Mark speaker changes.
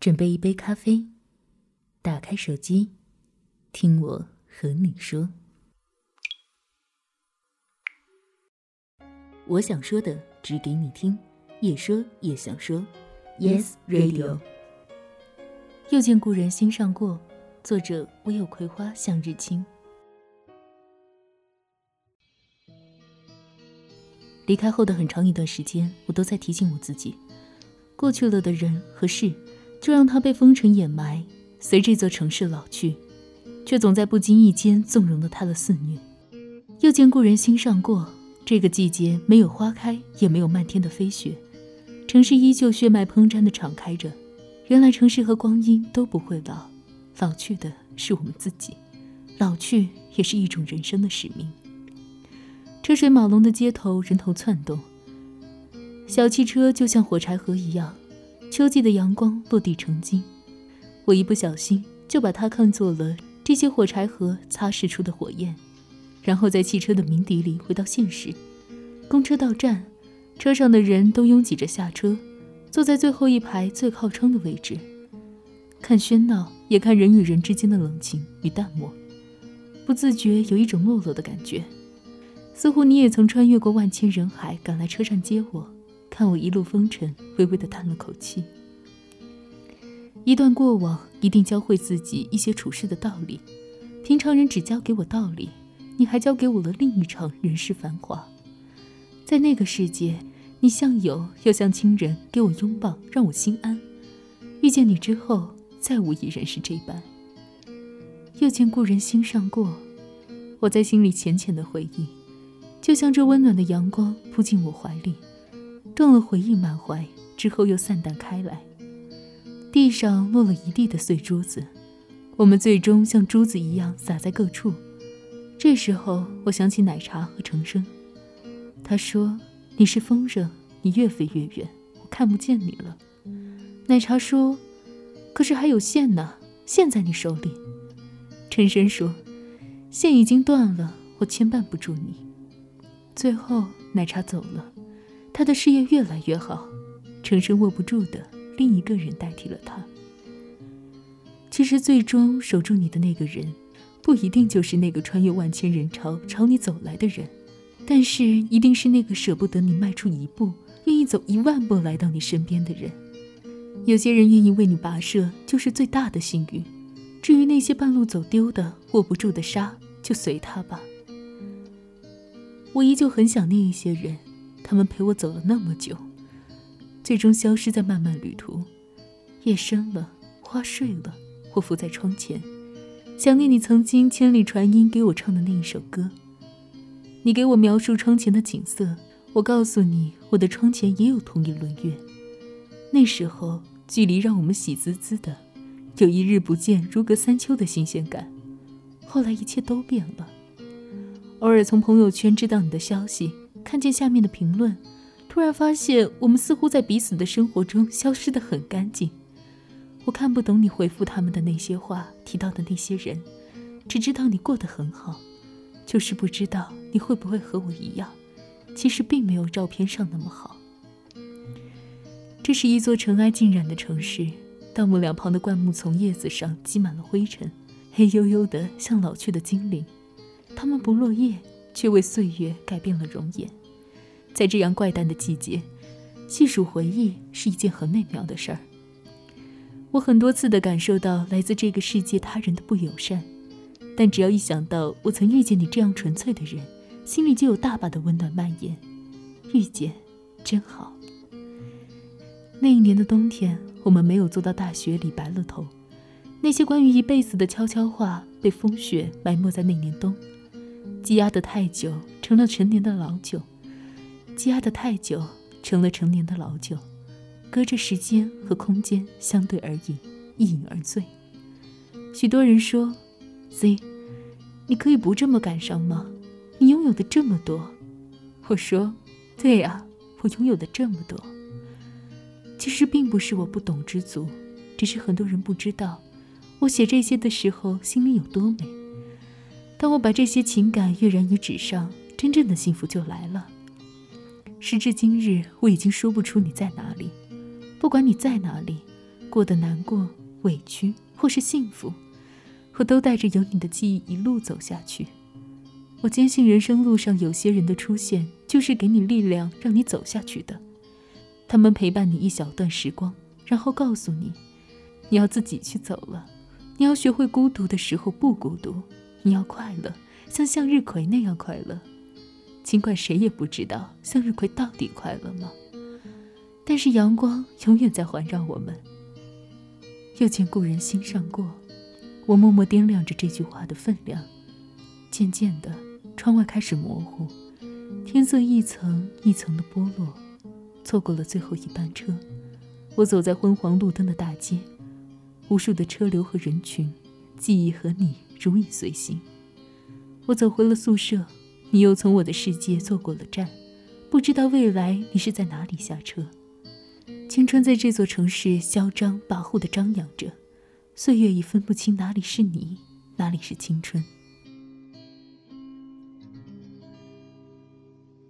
Speaker 1: 准备一杯咖啡，打开手机，听我和你说。我想说的，只给你听，也说也想说。Yes Radio。又见故人心上过，作者：唯有葵花向日青。离开后的很长一段时间，我都在提醒我自己，过去了的人和事。就让它被风尘掩埋，随这座城市老去，却总在不经意间纵容了他的肆虐。又见故人心上过，这个季节没有花开，也没有漫天的飞雪，城市依旧血脉喷张的敞开着。原来城市和光阴都不会老，老去的是我们自己，老去也是一种人生的使命。车水马龙的街头，人头窜动，小汽车就像火柴盒一样。秋季的阳光落地成金，我一不小心就把它看作了这些火柴盒擦拭出的火焰，然后在汽车的鸣笛里回到现实。公车到站，车上的人都拥挤着下车，坐在最后一排最靠窗的位置，看喧闹，也看人与人之间的冷清与淡漠，不自觉有一种落落的感觉，似乎你也曾穿越过万千人海赶来车站接我。看我一路风尘，微微的叹了口气。一段过往一定教会自己一些处事的道理。平常人只教给我道理，你还教给我了另一场人世繁华。在那个世界，你像友又像亲人，给我拥抱，让我心安。遇见你之后，再无一人是这般。又见故人心上过，我在心里浅浅的回忆，就像这温暖的阳光扑进我怀里。更了回忆满怀，之后又散淡开来。地上落了一地的碎珠子，我们最终像珠子一样洒在各处。这时候，我想起奶茶和程生。他说：“你是风筝，你越飞越远，我看不见你了。”奶茶说：“可是还有线呢，线在你手里。”陈生说：“线已经断了，我牵绊不住你。”最后，奶茶走了。他的事业越来越好，陈生握不住的另一个人代替了他。其实，最终守住你的那个人，不一定就是那个穿越万千人潮朝你走来的人，但是一定是那个舍不得你迈出一步，愿意走一万步来到你身边的人。有些人愿意为你跋涉，就是最大的幸运。至于那些半路走丢的、握不住的沙，就随他吧。我依旧很想念一些人。他们陪我走了那么久，最终消失在漫漫旅途。夜深了，花睡了，我伏在窗前，想念你曾经千里传音给我唱的那一首歌。你给我描述窗前的景色，我告诉你，我的窗前也有同一轮月。那时候距离让我们喜滋滋的，有一日不见如隔三秋的新鲜感。后来一切都变了，偶尔从朋友圈知道你的消息。看见下面的评论，突然发现我们似乎在彼此的生活中消失得很干净。我看不懂你回复他们的那些话，提到的那些人，只知道你过得很好，就是不知道你会不会和我一样，其实并没有照片上那么好。这是一座尘埃尽染的城市，道路两旁的灌木丛叶子上积满了灰尘，黑黝黝的像老去的精灵，它们不落叶。却为岁月改变了容颜，在这样怪诞的季节，细数回忆是一件很美妙的事儿。我很多次的感受到来自这个世界他人的不友善，但只要一想到我曾遇见你这样纯粹的人，心里就有大把的温暖蔓延。遇见，真好。那一年的冬天，我们没有坐到大雪里白了头，那些关于一辈子的悄悄话被风雪埋没在那年冬。积压的太久，成了陈年的老酒；积压的太久，成了陈年的老酒。隔着时间和空间相对而饮，一饮而醉。许多人说：“Z，你可以不这么感伤吗？你拥有的这么多。”我说：“对呀，我拥有的这么多。其实并不是我不懂知足，只是很多人不知道，我写这些的时候心里有多美。”当我把这些情感跃然于纸上，真正的幸福就来了。时至今日，我已经说不出你在哪里。不管你在哪里，过得难过、委屈或是幸福，我都带着有你的记忆一路走下去。我坚信，人生路上有些人的出现，就是给你力量，让你走下去的。他们陪伴你一小段时光，然后告诉你，你要自己去走了。你要学会孤独的时候不孤独，你要快乐，像向日葵那样快乐。尽管谁也不知道向日葵到底快乐吗？但是阳光永远在环绕我们。又见故人心上过，我默默掂量着这句话的分量。渐渐的，窗外开始模糊，天色一层一层的剥落，错过了最后一班车。我走在昏黄路灯的大街。无数的车流和人群，记忆和你如影随形。我走回了宿舍，你又从我的世界坐过了站，不知道未来你是在哪里下车。青春在这座城市嚣张跋扈地张扬着，岁月已分不清哪里是你，哪里是青春。